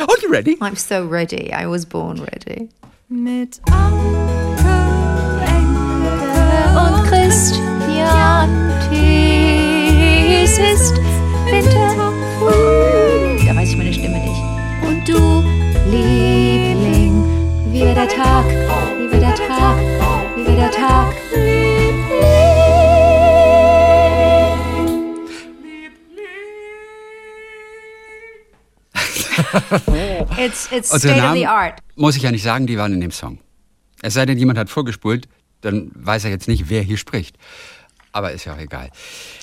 Are you ready? I'm so ready. I was born ready. Mit Anke, Enke Und Christian Thies ist Winter, Frühling. Da weiß ich meine Stimme nicht. Und du, Liebling, wie der Tag, It's, it's state of the Namen art. muss ich ja nicht sagen, die waren in dem Song. Es sei denn, jemand hat vorgespult, dann weiß er jetzt nicht, wer hier spricht. Aber ist ja auch egal.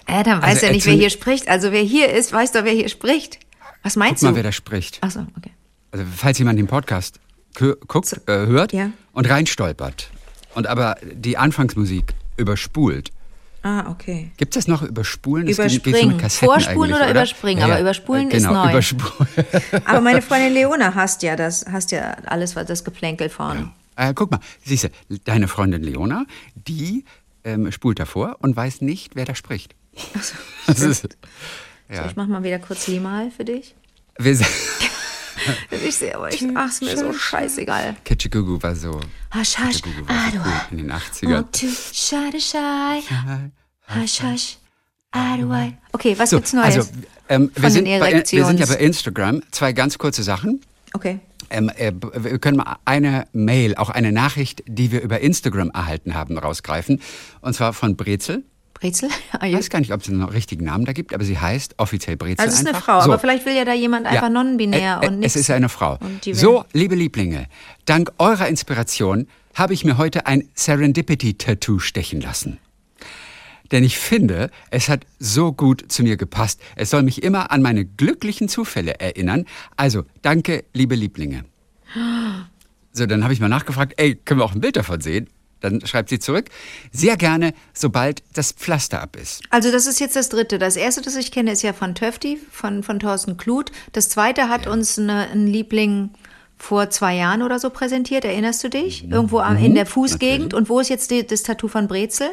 Äh, dann weiß Also er nicht, wer hier spricht. Also wer hier ist, weiß doch, wer hier spricht. Was Guck meinst mal, du? wer da spricht. Achso, okay. Also, falls jemand den Podcast guckt, äh, hört Ja. und reinstolpert und aber die Anfangsmusik überspult. Ah, okay. Gibt es das noch überspulen? Geht- geht so Überspringen. mit Kassetten Vorspulen eigentlich, oder überspringen, aber überspulen äh, ist genau, neu. Überspulen. Aber meine Freundin Leona hasst ja das, hasst ja alles, was das Geplänkel vorne. Äh, guck mal, siehst du, deine Freundin Leona, die ähm, spult davor und weiß nicht, wer da spricht. Das ist, So, ja. ich mach mal wieder kurz Limal für dich. Wir, Ich sehe aber, ich, ach, ist mir so scheißegal. Kitschigugu war so. Hasch, hasch, cool in den 80ern. oh, tu, schade, schei, hasch, hasch, du, ei. Okay, was So, gibt's Neues? also, ähm, wir, von sind bei, wir sind ja bei Instagram. Zwei ganz kurze Sachen. Okay. Ähm, äh, wir können mal eine Mail, auch eine Nachricht, die wir über Instagram erhalten haben, rausgreifen. Und zwar von Brezel. Brezel? Ich weiß gar nicht, ob es einen richtigen Namen da gibt, aber sie heißt offiziell Brezel. Also es ist eine einfach. Frau, So. aber vielleicht will ja da jemand einfach Ja. non-binär Ä- ä- und nichts. Es ist eine Frau. So, liebe Lieblinge, dank eurer Inspiration habe ich mir heute ein Serendipity-Tattoo stechen lassen. Denn ich finde, es hat so gut zu mir gepasst. Es soll mich immer an meine glücklichen Zufälle erinnern. Also, danke, liebe Lieblinge. So, dann habe ich mal nachgefragt, ey, können wir auch ein Bild davon sehen? Dann schreibt sie zurück, sehr gerne, sobald das Pflaster ab ist. Also das ist jetzt das dritte. Das erste, das ich kenne, ist ja von Töfti, von, von Thorsten Kluth. Das zweite hat uns eine, ein Liebling vor zwei Jahren oder so präsentiert. Erinnerst du dich? Mhm. Irgendwo am- in der Fußgegend. Und wo ist jetzt die, das Tattoo von Brezel?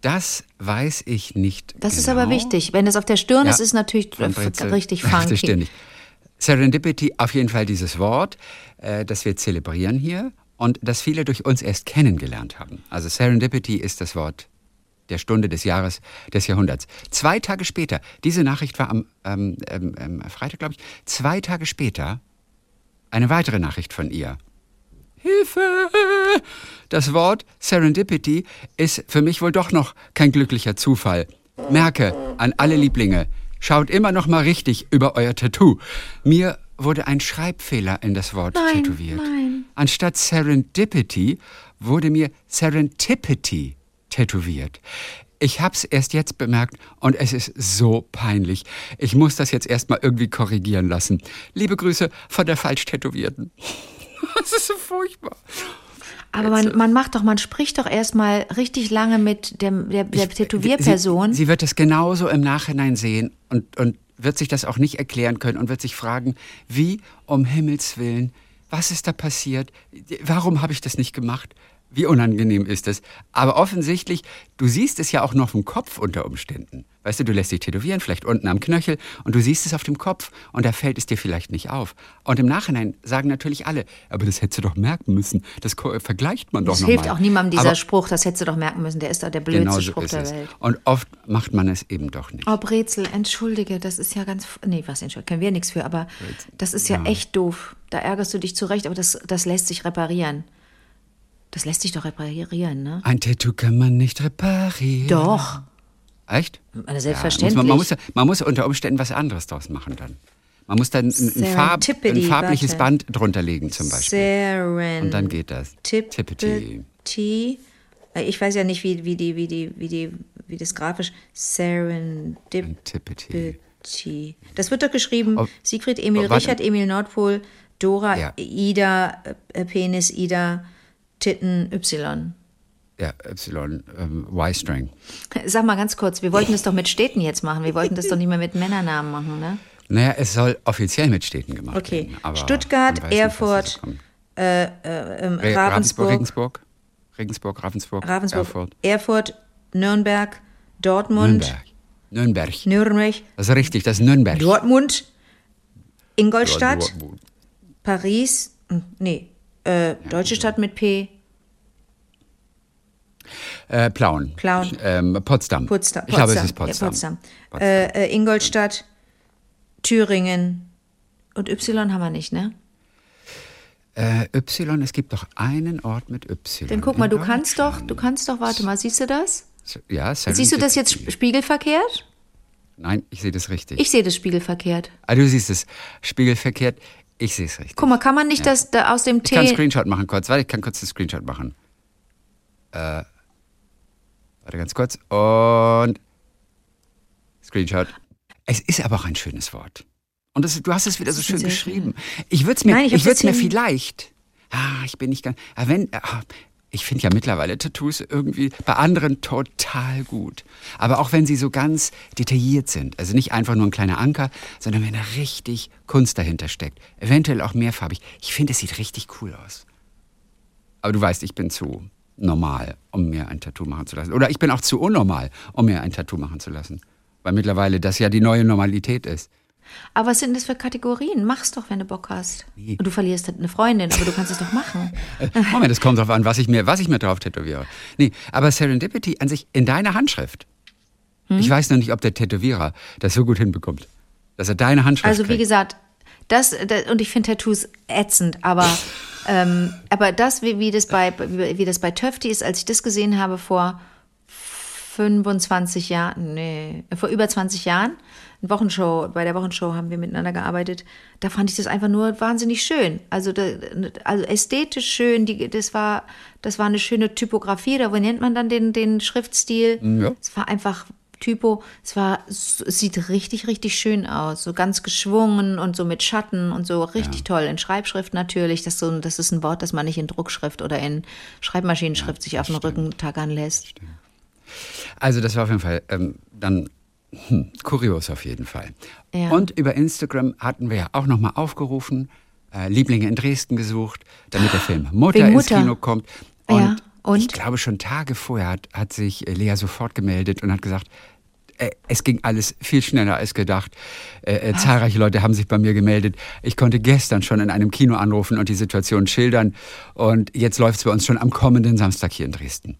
Das weiß ich nicht. Das ist genau. aber wichtig. Wenn es auf der Stirn Ja, ist, ist es natürlich Brezel. richtig funky. Serendipity, auf jeden Fall dieses Wort, äh, das wir zelebrieren hier und das viele durch uns erst kennengelernt haben. Also Serendipity ist das Wort der Stunde, des Jahres, des Jahrhunderts. Zwei Tage später, diese Nachricht war am ähm, ähm, ähm, Freitag, glaube ich, zwei Tage später eine weitere Nachricht von ihr. Hilfe! Das Wort Serendipity ist für mich wohl doch noch kein glücklicher Zufall. Merke an alle Lieblinge, schaut immer noch mal richtig über euer Tattoo. Mir wurde ein Schreibfehler in das Wort Nein, tätowiert. nein. Anstatt Serendipity wurde mir Serendipity tätowiert. Ich hab's erst jetzt bemerkt und es ist so peinlich. Ich muss das jetzt erstmal irgendwie korrigieren lassen. Liebe Grüße von der falsch Tätowierten. Das ist so furchtbar. Aber man, man macht doch, man spricht doch erstmal richtig lange mit dem, der, der Tätowierperson. Sie, sie wird es genauso im Nachhinein sehen und, und wird sich das auch nicht erklären können und wird sich fragen, wie um Himmels Willen, was ist da passiert? Warum habe ich das nicht gemacht? Wie unangenehm ist es? Aber offensichtlich, du siehst es ja auch noch im Kopf unter Umständen. Weißt du, du lässt dich tätowieren, vielleicht unten am Knöchel, und du siehst es auf dem Kopf und da fällt es dir vielleicht nicht auf. Und im Nachhinein sagen natürlich alle, aber das hättest du doch merken müssen. Das vergleicht man doch das noch hilft auch niemandem dieser Aber Spruch, das hättest du doch merken müssen, der ist doch der blödste Genau so Spruch der es. Welt. Und oft macht man es eben doch nicht. Oh, Brezel, entschuldige, das ist ja ganz. Nee, was, entschuldige, können wir nichts für, aber das ist ja, echt doof. Da ärgerst du dich zurecht, aber das, das lässt sich reparieren. Das lässt sich doch reparieren, ne? Ein Tattoo kann man nicht reparieren. Doch. Echt? Na, selbstverständlich. Ja, muss man, man, muss, man muss unter Umständen was anderes draus machen dann. Man muss dann ein, ein, Farb, ein farbliches warte. Band drunter legen zum Beispiel. Seren. Und dann geht das. Tippity. Tippity. Äh, Ich weiß ja nicht, wie, wie, die, wie, die, wie, die, wie das grafisch. Serendipity. Tippity. Das wird doch geschrieben: Oh, Siegfried, Emil, oh. Richard, Emil, Nordpol, Dora, Ja. Ida, äh, Penis, Ida, Titten, Y. Ja, Y, ähm, Y-String. Sag mal ganz kurz, wir wollten das doch mit Städten jetzt machen. Wir wollten das doch nicht mehr mit Männernamen machen, ne? Naja, es soll offiziell mit Städten gemacht Okay. werden. aber Stuttgart, weiß nicht, Erfurt, kommt. Ähm, Ravensburg, Regensburg. Regensburg, Ravensburg, Ravensburg, Erfurt. Erfurt, Nürnberg, Dortmund, Nürnberg. Nürnberg. Nürnberg, Das ist richtig, das ist Nürnberg. Dortmund, Ingolstadt, wo- Paris, hm, nee, äh, deutsche Stadt mit P, Äh, Plauen. Plauen. Ähm, Potsdam. Potsdam. Ich glaube, es Potsdam. ist Potsdam. Ja, Potsdam. Äh, äh, Ingolstadt, Thüringen und Y haben wir nicht, ne? Äh, y, es gibt doch einen Ort mit Y. Dann guck mal, du kannst doch, du kannst doch, warte mal, siehst du das? Ja, Siehst du das jetzt spiegelverkehrt? Nein, ich sehe das richtig. Ich sehe das spiegelverkehrt. ah, du siehst es spiegelverkehrt. Ich sehe es richtig. Guck mal, kann man nicht das da aus dem Ich kann einen. Screenshot machen kurz. Warte, ich kann kurz einen Screenshot machen. Äh, warte ganz kurz. Und Screenshot. Es ist aber auch ein schönes Wort. Und das, du hast es wieder so schön geschrieben. Ich würde es mir, Nein, ich ich würde es mir vielleicht. Ah, ich bin nicht ganz. Ah, wenn, ah, ich finde ja mittlerweile Tattoos irgendwie bei anderen total gut. Aber auch wenn sie so ganz detailliert sind. Also nicht einfach nur ein kleiner Anker, sondern wenn da richtig Kunst dahinter steckt. Eventuell auch mehrfarbig. Ich finde, es sieht richtig cool aus. Aber du weißt, ich bin zu normal, um mir ein Tattoo machen zu lassen. Oder ich bin auch zu unnormal, um mir ein Tattoo machen zu lassen. Weil mittlerweile das ja die neue Normalität ist. Aber was sind das für Kategorien? Mach's doch, wenn du Bock hast. Nee. Und du verlierst eine Freundin, aber du kannst es doch machen. Moment, es kommt drauf an, was ich mir, was ich mir drauf tätowiere. Nee, aber Serendipity an sich in deiner Handschrift. Hm? Ich weiß noch nicht, ob der Tätowierer das so gut hinbekommt. Dass er deine Handschrift Also wie kriegt. gesagt, das, das und ich finde Tattoos ätzend, aber ähm, aber das wie, wie das bei wie, wie das bei Töfti ist, als ich das gesehen habe vor 25 Jahren, nee, vor über 20 Jahren, eine Wochenshow, bei der Wochenshow haben wir miteinander gearbeitet. Da fand ich das einfach nur wahnsinnig schön. Also, da, also ästhetisch schön, die, das war das war eine schöne Typografie, da wo nennt man dann den den Schriftstil? Ja. Es war einfach Typo. Es war, es sieht richtig, richtig schön aus. So ganz geschwungen und so mit Schatten und so richtig toll. In Schreibschrift natürlich. Das, ist so, das ist ein Wort, das man nicht in Druckschrift oder in Schreibmaschinenschrift sich auf den Rücken tackern lässt. Also das war auf jeden Fall ähm, dann hm, kurios auf jeden Fall. Ja. Und über Instagram hatten wir ja auch nochmal aufgerufen, äh, Lieblinge in Dresden gesucht, damit der Film Mutter Wegen ins Mutter. Kino kommt. Ja, Und, und? ich glaube schon Tage vorher hat, hat sich äh, Lea sofort gemeldet und hat gesagt, äh, es ging alles viel schneller als gedacht. Äh, äh, zahlreiche Leute haben sich bei mir gemeldet. Ich konnte gestern schon in einem Kino anrufen und die Situation schildern. Und jetzt läuft es bei uns schon am kommenden Samstag hier in Dresden.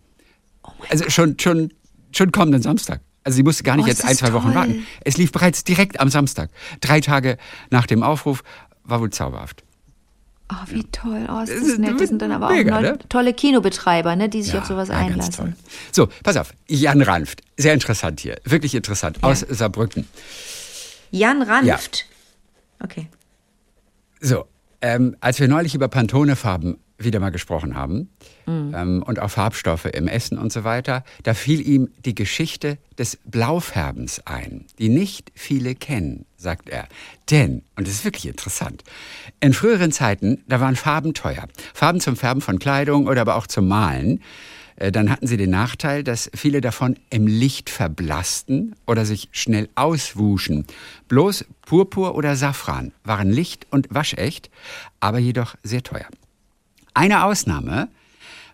Also schon, schon, schon kommenden Samstag. Also sie musste gar nicht Oh, jetzt ein, zwei Wochen toll. warten. Es lief bereits direkt am Samstag. Drei Tage nach dem Aufruf. War wohl zauberhaft. Oh, wie toll. Oh, ist Das das ist nett. Das sind dann aber mega, auch ne? tolle Kinobetreiber, ne, die sich Ja, auf sowas ja, einlassen. toll. So, pass auf. Jan Ranft. Sehr interessant hier. Wirklich interessant. Aus Saarbrücken. Jan Ranft. Okay. So, ähm, als wir neulich über Pantone-Farben wieder mal gesprochen haben ähm, und auch Farbstoffe im Essen und so weiter, da fiel ihm die Geschichte des Blaufärbens ein, die nicht viele kennen, sagt er. Denn, und das ist wirklich interessant, in früheren Zeiten, da waren Farben teuer. Farben zum Färben von Kleidung oder aber auch zum Malen. Äh, Dann hatten sie den Nachteil, dass viele davon im Licht verblassten oder sich schnell auswuschen. Bloß Purpur oder Safran waren licht- und waschecht, aber jedoch sehr teuer. Eine Ausnahme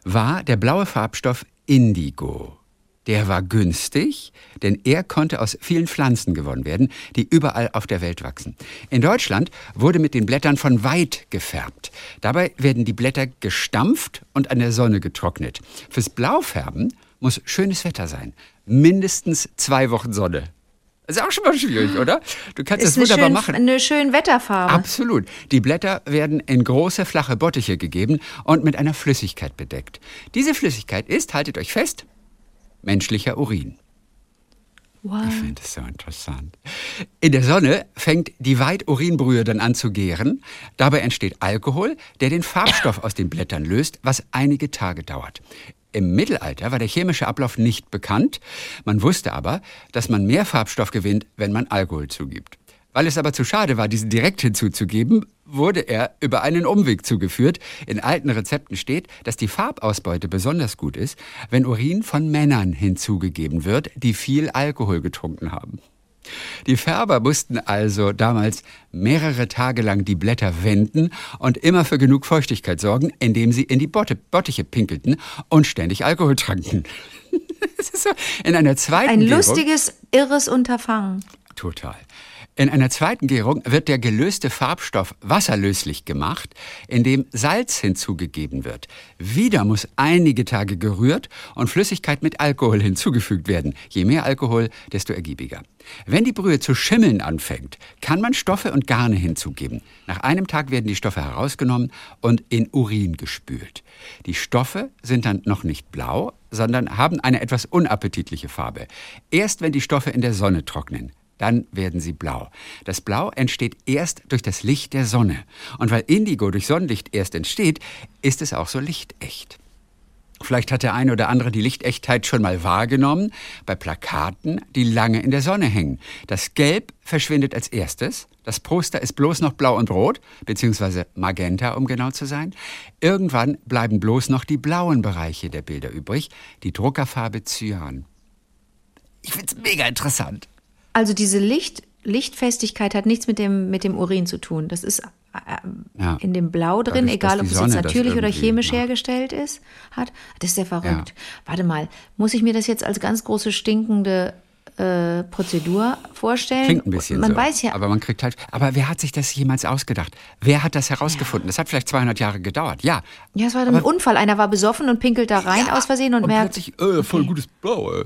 war der blaue Farbstoff Indigo. Der war günstig, denn er konnte aus vielen Pflanzen gewonnen werden, die überall auf der Welt wachsen. In Deutschland wurde mit den Blättern von Weid gefärbt. Dabei werden die Blätter gestampft und an der Sonne getrocknet. Fürs Blaufärben muss schönes Wetter sein. Mindestens zwei Wochen Sonne. Ist auch schon mal schwierig, oder? Du kannst Ist das wunderbar schön, machen. eine schön Wetterfarbe. Absolut. Die Blätter werden in große, flache Bottiche gegeben und mit einer Flüssigkeit bedeckt. Diese Flüssigkeit ist, haltet euch fest, menschlicher Urin. Wow. Ich finde es so interessant. In der Sonne fängt die Weid-Urinbrühe dann an zu gären. Dabei entsteht Alkohol, der den Farbstoff aus den Blättern löst, was einige Tage dauert. Im Mittelalter war der chemische Ablauf nicht bekannt. Man wusste aber, dass man mehr Farbstoff gewinnt, wenn man Alkohol zugibt. Weil es aber zu schade war, diesen direkt hinzuzugeben, wurde er über einen Umweg zugeführt. In alten Rezepten steht, dass die Farbausbeute besonders gut ist, wenn Urin von Männern hinzugegeben wird, die viel Alkohol getrunken haben. Die Färber mussten also damals mehrere Tage lang die Blätter wenden und immer für genug Feuchtigkeit sorgen, indem sie in die Botte, Bottiche pinkelten und ständig Alkohol tranken. Das ist so in einer zweiten Ein lustiges, irres Unterfangen. Total. In einer zweiten Gärung wird der gelöste Farbstoff wasserlöslich gemacht, indem Salz hinzugegeben wird. Wieder muss einige Tage gerührt und Flüssigkeit mit Alkohol hinzugefügt werden. Je mehr Alkohol, desto ergiebiger. Wenn die Brühe zu schimmeln anfängt, kann man Stoffe und Garne hinzugeben. Nach einem Tag werden die Stoffe herausgenommen und in Urin gespült. Die Stoffe sind dann noch nicht blau, sondern haben eine etwas unappetitliche Farbe. Erst wenn die Stoffe in der Sonne trocknen, dann werden sie blau. Das Blau entsteht erst durch das Licht der Sonne. Und weil Indigo durch Sonnenlicht erst entsteht, ist es auch so lichtecht. Vielleicht hat der eine oder andere die Lichtechtheit schon mal wahrgenommen bei Plakaten, die lange in der Sonne hängen. Das Gelb verschwindet als erstes. Das Poster ist bloß noch blau und rot, beziehungsweise magenta, um genau zu sein. Irgendwann bleiben bloß noch die blauen Bereiche der Bilder übrig, die Druckerfarbe Cyan. Ich find's mega interessant. Also diese Licht, Lichtfestigkeit hat nichts mit dem, mit dem Urin zu tun. Das ist äh, Ja. in dem Blau drin, Dadurch, egal ob es jetzt natürlich oder chemisch macht. hergestellt ist, hat. Das ist ja verrückt. Ja. Warte mal, muss ich mir das jetzt als ganz große stinkende äh, Prozedur vorstellen? Klingt ein bisschen Man so. weiß ja, Aber man kriegt halt. Aber wer hat sich das jemals ausgedacht? Wer hat das herausgefunden? Das hat vielleicht 200 Jahre gedauert. Ja. ja, es war ein aber- Unfall. Einer war besoffen und pinkelt da rein aus Versehen und, merkt. plötzlich, äh, voll gutes Blau, ey.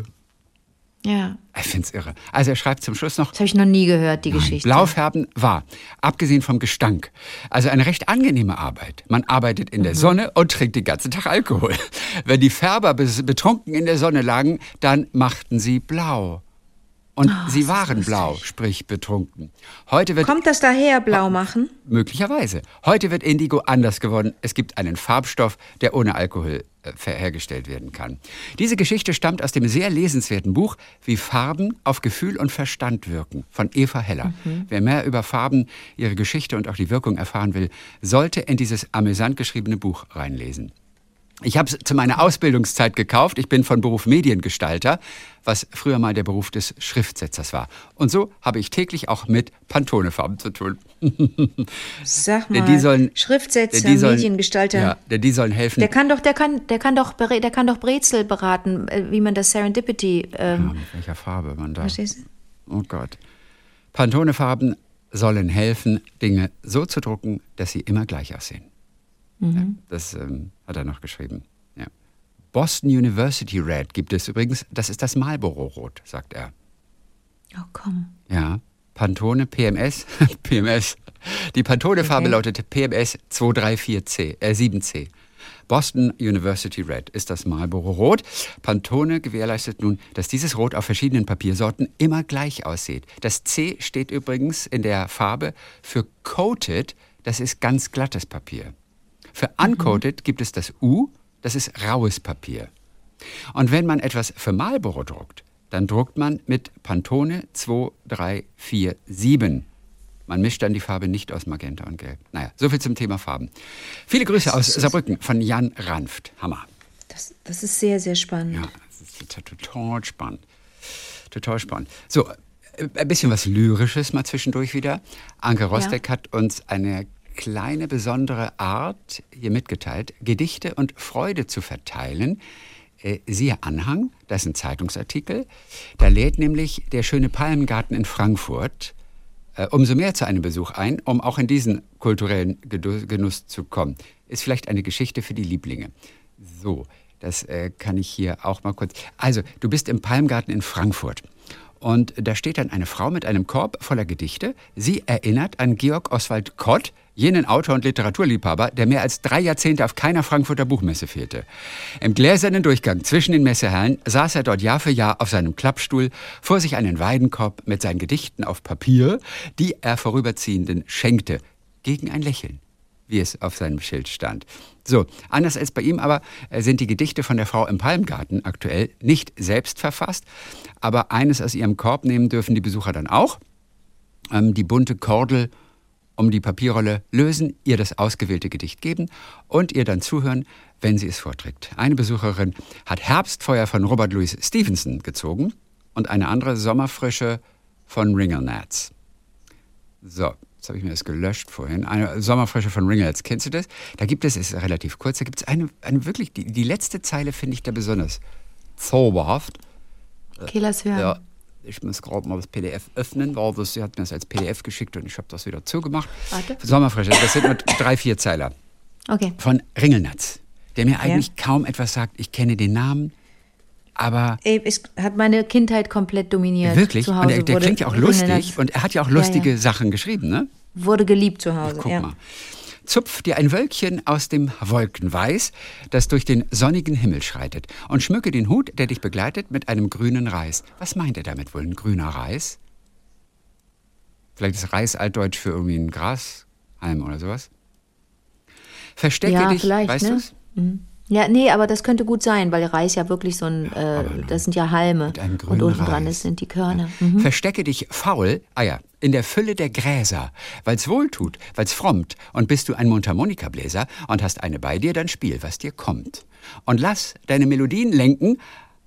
Ja, Ich find's irre. Also er schreibt zum Schluss noch, das habe ich noch nie gehört, die Geschichte. Blaufärben war, abgesehen vom Gestank, also eine recht angenehme Arbeit. Man arbeitet in Mhm. der Sonne und trinkt den ganzen Tag Alkohol. Wenn die Färber betrunken in der Sonne lagen, dann machten sie blau. Und Ah, sie waren blau, sprich betrunken. Heute wird Kommt das daher, blau machen? Möglicherweise. Heute wird Indigo anders gewonnen. Es gibt einen Farbstoff, der ohne Alkohol äh, hergestellt werden kann. Diese Geschichte stammt aus dem sehr lesenswerten Buch Wie Farben auf Gefühl und Verstand wirken von Eva Heller. Wer mehr über Farben, ihre Geschichte und auch die Wirkung erfahren will, sollte in dieses amüsant geschriebene Buch reinlesen. Ich habe es zu meiner Ausbildungszeit gekauft. Ich bin von Beruf Mediengestalter, was früher mal der Beruf des Schriftsetzers war. Und so habe ich täglich auch mit Pantonefarben zu tun. Sag mal, die sollen, Schriftsetzer, die sollen, Mediengestalter. Ja, denn die sollen helfen. Der kann doch, der kann, der kann doch, der kann doch Brezel beraten, äh, wie man das Serendipity. ja, Ähm, mit welcher Farbe man da. Verstehst du? Oh Gott. Pantonefarben sollen helfen, Dinge so zu drucken, dass sie immer gleich aussehen. Ja, das ähm, hat er noch geschrieben. Ja. Boston University Red gibt es übrigens. Das ist das Marlboro-Rot, sagt er. Oh komm. Ja. Pantone PMS. PMS. Die Pantone-Farbe Okay. lautete PMS 234C, äh 7C. Boston University Red ist das Marlboro Rot. Pantone gewährleistet nun, dass dieses Rot auf verschiedenen Papiersorten immer gleich aussieht. Das C steht übrigens in der Farbe für coated, das ist ganz glattes Papier. Für uncoated gibt es das U, das ist raues Papier. Und wenn man etwas für Marlboro druckt, dann druckt man mit Pantone 2347. Man mischt dann die Farbe nicht aus Magenta und Gelb. Naja, soviel zum Thema Farben. Viele Grüße aus Saarbrücken von Jan Ranft. Hammer. Das, das ist sehr, sehr spannend. Ja, das ist total, spannend. Total spannend. So, äh, ein bisschen was Lyrisches mal zwischendurch wieder. Anke Rostek hat uns eine kleine besondere Art hier mitgeteilt, Gedichte und Freude zu verteilen. Äh, Siehe Anhang, das ist ein Zeitungsartikel. Da lädt nämlich der schöne Palmgarten in Frankfurt äh, umso mehr zu einem Besuch ein, um auch in diesen kulturellen Genuss zu kommen. Ist vielleicht eine Geschichte für die Lieblinge. So, das äh, kann ich hier auch mal kurz. Also, du bist im Palmgarten in Frankfurt. Und da steht dann eine Frau mit einem Korb voller Gedichte. Sie erinnert an Georg Oswald Kott, jenen Autor und Literaturliebhaber, der mehr als drei Jahrzehnte auf keiner Frankfurter Buchmesse fehlte. Im gläsernen Durchgang zwischen den Messehallen saß er dort Jahr für Jahr auf seinem Klappstuhl, vor sich einen Weidenkorb mit seinen Gedichten auf Papier, die er Vorüberziehenden schenkte, gegen ein Lächeln wie es auf seinem Schild stand. So, anders als bei ihm aber äh, sind die Gedichte von der Frau im Palmgarten aktuell nicht selbst verfasst, aber eines aus ihrem Korb nehmen dürfen die Besucher dann auch. Ähm, die bunte Kordel um die Papierrolle lösen, ihr das ausgewählte Gedicht geben und ihr dann zuhören, wenn sie es vorträgt. Eine Besucherin hat Herbstfeuer von Robert Louis Stevenson gezogen und eine andere Sommerfrische von Ringelnats. So, jetzt habe ich mir das gelöscht vorhin. Eine Sommerfrische von Ringelnats. Kennst du das? Da gibt es, ist relativ kurz, da gibt es eine, eine wirklich, die, die letzte Zeile finde ich da besonders zauberhaft. Okay, lass hören. Ja, Ich muss gerade mal das PDF öffnen, weil das, sie hat mir das als PDF geschickt und ich habe das wieder zugemacht. Warte. Sommerfrische, das sind nur drei, vier Zeiler. Okay. Von Ringelnatz, der mir eigentlich kaum etwas sagt. Ich kenne den Namen, aber Es hat meine Kindheit komplett dominiert. wirklich, und der, der klingt ja auch Ringelnatz- lustig und er hat ja auch lustige Sachen geschrieben, ne? Wurde geliebt zu Hause. Guck ja. mal. Zupf dir ein Wölkchen aus dem Wolkenweiß, das durch den sonnigen Himmel schreitet, und schmücke den Hut, der dich begleitet, mit einem grünen Reis. Was meint er damit wohl? Ein grüner Reis? Vielleicht ist Reis altdeutsch für irgendwie ein Grashalm oder sowas? Verstecke Ja, dich, weißt ne? du's? Ja, nee, aber das könnte gut sein, weil Reis ja wirklich so ein, äh, das sind ja Halme. mit einem Und grünen unten dran Reis. ist, sind die Körner. Mhm. Verstecke dich faul, ah ja, in der Fülle der Gräser, weil's wohltut, weil's frommt, und bist du ein Mundharmonikabläser und hast eine bei dir, dann spiel, was dir kommt. Und lass deine Melodien lenken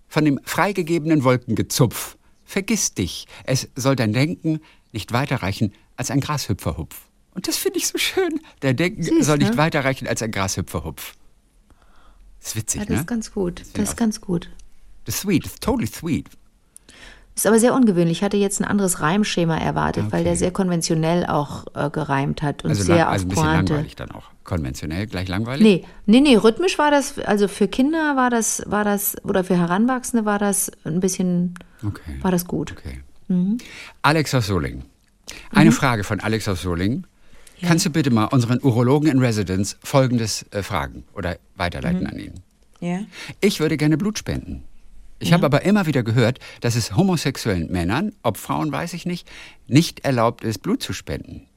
von dem freigegebenen Wolkengezupf. Vergiss dich, es soll dein Denken nicht weiterreichen als ein Grashüpferhupf. Und das finde ich so schön. Dein Denken Süß, soll nicht ne? weiterreichen als ein Grashüpferhupf. Ist witzig, Ja, das ne? ist ganz gut. ich Das ist ganz gut. Das ist sweet, das ist totally sweet. Ist aber sehr ungewöhnlich. Ich hatte jetzt ein anderes Reimschema erwartet, weil Okay. der sehr konventionell auch äh, gereimt hat und Also, sehr lang, auf also ein bisschen Pointe. langweilig dann auch. Konventionell gleich langweilig? Nee, nee, nee, rhythmisch war das, also für Kinder war das, war das, oder für Heranwachsende war das ein bisschen, Okay. war das gut. Okay. Mhm. Alex aus Solingen. Eine Frage von Alex aus Solingen. Kannst du bitte mal unseren Urologen in Residence Folgendes äh, fragen oder weiterleiten Mhm. an ihn? Ja. Ich würde gerne Blut spenden. Ich habe aber immer wieder gehört, dass es homosexuellen Männern, ob Frauen weiß ich nicht, nicht erlaubt ist, Blut zu spenden.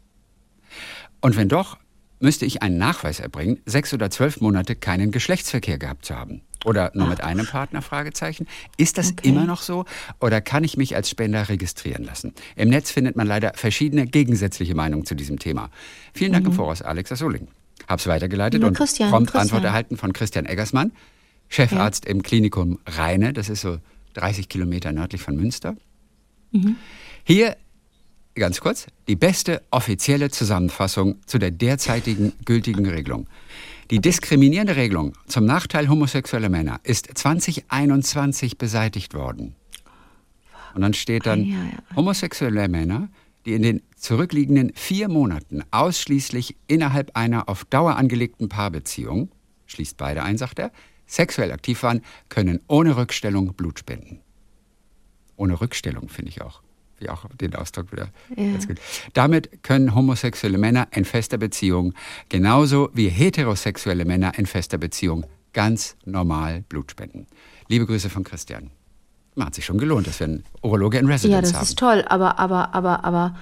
Und wenn doch, müsste ich einen Nachweis erbringen, sechs oder zwölf Monate keinen Geschlechtsverkehr gehabt zu haben. Oder nur mit einem Partner? Fragezeichen. Ist das Okay. immer noch so? Oder kann ich mich als Spender registrieren lassen? Im Netz findet man leider verschiedene gegensätzliche Meinungen zu diesem Thema. Vielen Dank im Voraus, Alex aus Solingen. Hab's weitergeleitet Ja, und Christian, prompt Christian. Antwort erhalten von Christian Eggersmann, Chefarzt im Klinikum Rheine. Das ist so 30 Kilometer nördlich von Münster. Hier ganz kurz, die beste offizielle Zusammenfassung zu der derzeitigen gültigen Regelung. Die diskriminierende Regelung zum Nachteil homosexueller Männer ist 2021 beseitigt worden. Und dann steht dann, homosexuelle Männer, die in den zurückliegenden vier Monaten ausschließlich innerhalb einer auf Dauer angelegten Paarbeziehung, schließt beide ein, sagt er, sexuell aktiv waren, können ohne Rückstellung Blut spenden. Ohne Rückstellung, finde ich auch. Wie auch den Ausdruck wieder. ganz gut. Damit können homosexuelle Männer in fester Beziehung genauso wie heterosexuelle Männer in fester Beziehung ganz normal Blut spenden. Liebe Grüße von Christian. Man hat sich schon gelohnt, dass wir einen Urologe in Ja, Residence das haben. ist toll, aber, aber, aber, aber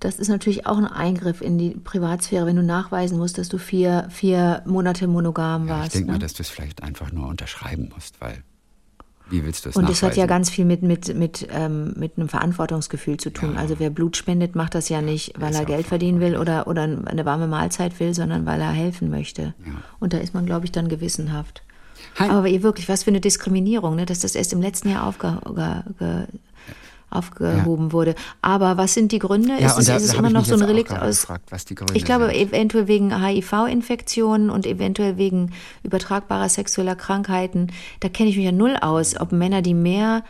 das ist natürlich auch ein Eingriff in die Privatsphäre, wenn du nachweisen musst, dass du vier, vier Monate monogam ja, ich warst. denke mal, ne? dass du es vielleicht einfach nur unterschreiben musst, weil wie willst du es Und nachweisen? das hat ja ganz viel mit, mit, mit, ähm, mit einem Verantwortungsgefühl zu tun. Also wer Blut spendet, macht das ja nicht, weil er Geld verdienen will oder, oder eine warme Mahlzeit will, sondern weil er helfen möchte. Und da ist man, glaube ich, dann gewissenhaft. Hein- Aber ihr wirklich, was für eine Diskriminierung, ne? dass das erst im letzten Jahr aufge, ge, ge, aufgehoben wurde. Aber was sind die Gründe? Ja, ist es, da- ist es immer noch so ein Relikt aus. gefragt, ich glaube, sind. eventuell wegen HIV-Infektionen und eventuell wegen übertragbarer sexueller Krankheiten. Da kenne ich mich ja null aus, ob Männer, die mehr